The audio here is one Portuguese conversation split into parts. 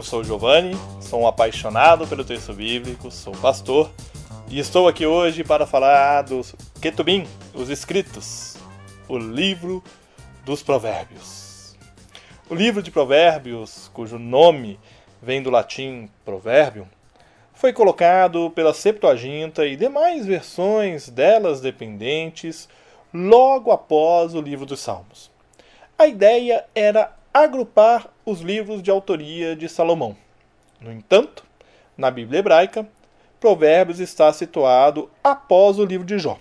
Eu sou Giovanni, sou um apaixonado pelo texto bíblico, sou pastor e estou aqui hoje para falar dos Ketubim, os escritos, o livro dos Provérbios. O livro de Provérbios, cujo nome vem do latim provérbio, foi colocado pela Septuaginta e demais versões delas dependentes logo após o livro dos Salmos. A ideia era agrupar os livros de autoria de Salomão. No entanto, na Bíblia hebraica, Provérbios está situado após o livro de Jó.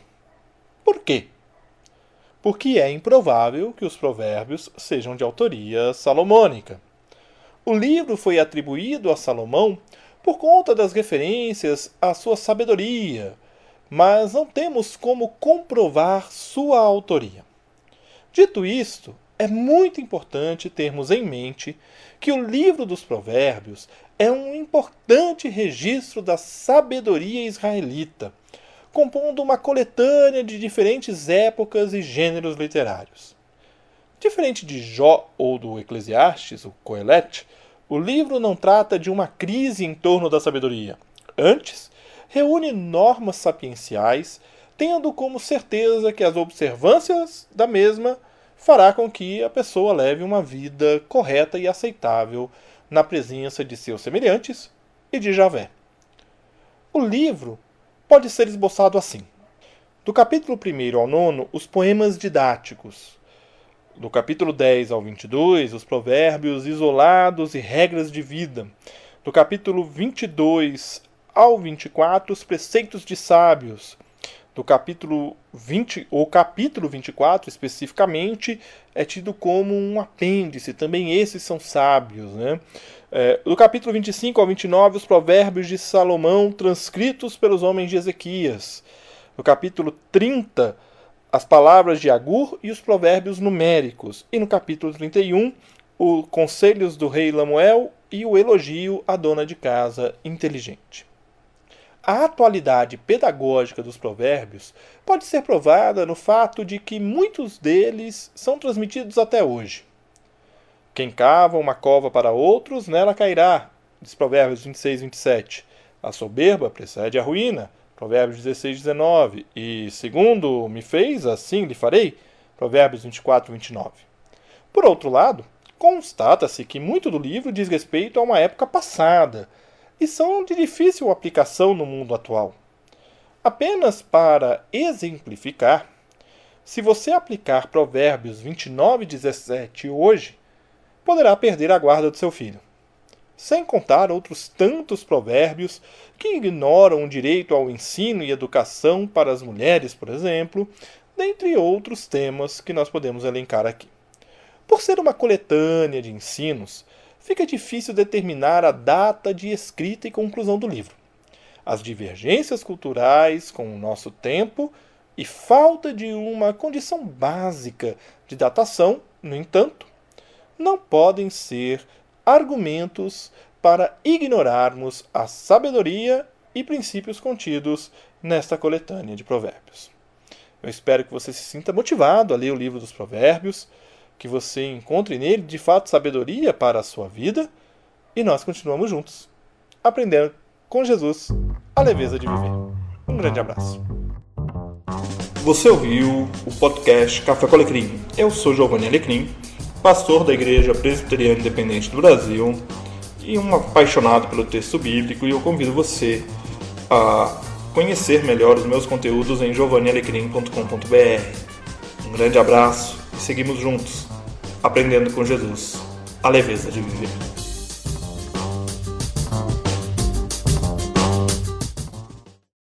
Por quê? Porque é improvável que os Provérbios sejam de autoria salomônica. O livro foi atribuído a Salomão por conta das referências à sua sabedoria, mas não temos como comprovar sua autoria. Dito isto, é muito importante termos em mente que o livro dos Provérbios é um importante registro da sabedoria israelita, compondo uma coletânea de diferentes épocas e gêneros literários. Diferente de Jó ou do Eclesiastes, o Coelete, o livro não trata de uma crise em torno da sabedoria. Antes, reúne normas sapienciais, tendo como certeza que as observâncias da mesma fará com que a pessoa leve uma vida correta e aceitável na presença de seus semelhantes e de Javé. O livro pode ser esboçado assim: do capítulo 1 ao 9, os poemas didáticos. Do capítulo 10 ao 22, os provérbios isolados e regras de vida. Do capítulo 22 ao 24, os preceitos de sábios do capítulo 20, ou capítulo 24 especificamente, é tido como um apêndice, também esses são sábios. Né? É, do capítulo 25 ao 29, os provérbios de Salomão transcritos pelos homens de Ezequias. No capítulo 30, as palavras de Agur e os provérbios numéricos. E no capítulo 31, os conselhos do rei Lamuel e o elogio à dona de casa inteligente. A atualidade pedagógica dos provérbios pode ser provada no fato de que muitos deles são transmitidos até hoje. Quem cava uma cova para outros, nela cairá, diz Provérbios 26, 27. A soberba precede a ruína, Provérbios 16, 19. E segundo me fez, assim lhe farei, Provérbios 24, 29. Por outro lado, constata-se que muito do livro diz respeito a uma época passada, e são de difícil aplicação no mundo atual. Apenas para exemplificar, se você aplicar Provérbios 29 e 17 hoje, poderá perder a guarda do seu filho. Sem contar outros tantos provérbios que ignoram o direito ao ensino e educação para as mulheres, por exemplo, dentre outros temas que nós podemos elencar aqui. Por ser uma coletânea de ensinos, fica difícil determinar a data de escrita e conclusão do livro. As divergências culturais com o nosso tempo e falta de uma condição básica de datação, no entanto, não podem ser argumentos para ignorarmos a sabedoria e princípios contidos nesta coletânea de provérbios. Eu espero que você se sinta motivado a ler o livro dos provérbios que você encontre nele de fato sabedoria para a sua vida e nós continuamos juntos, aprendendo com Jesus a leveza de viver. Um grande abraço. Você ouviu o podcast Café com Alecrim. Eu sou Giovanni Alecrim, pastor da Igreja Presbiteriana Independente do Brasil e um apaixonado pelo texto bíblico e eu convido você a conhecer melhor os meus conteúdos em giovannialecrim.com.br. Um grande abraço e seguimos juntos, aprendendo com Jesus a leveza de viver.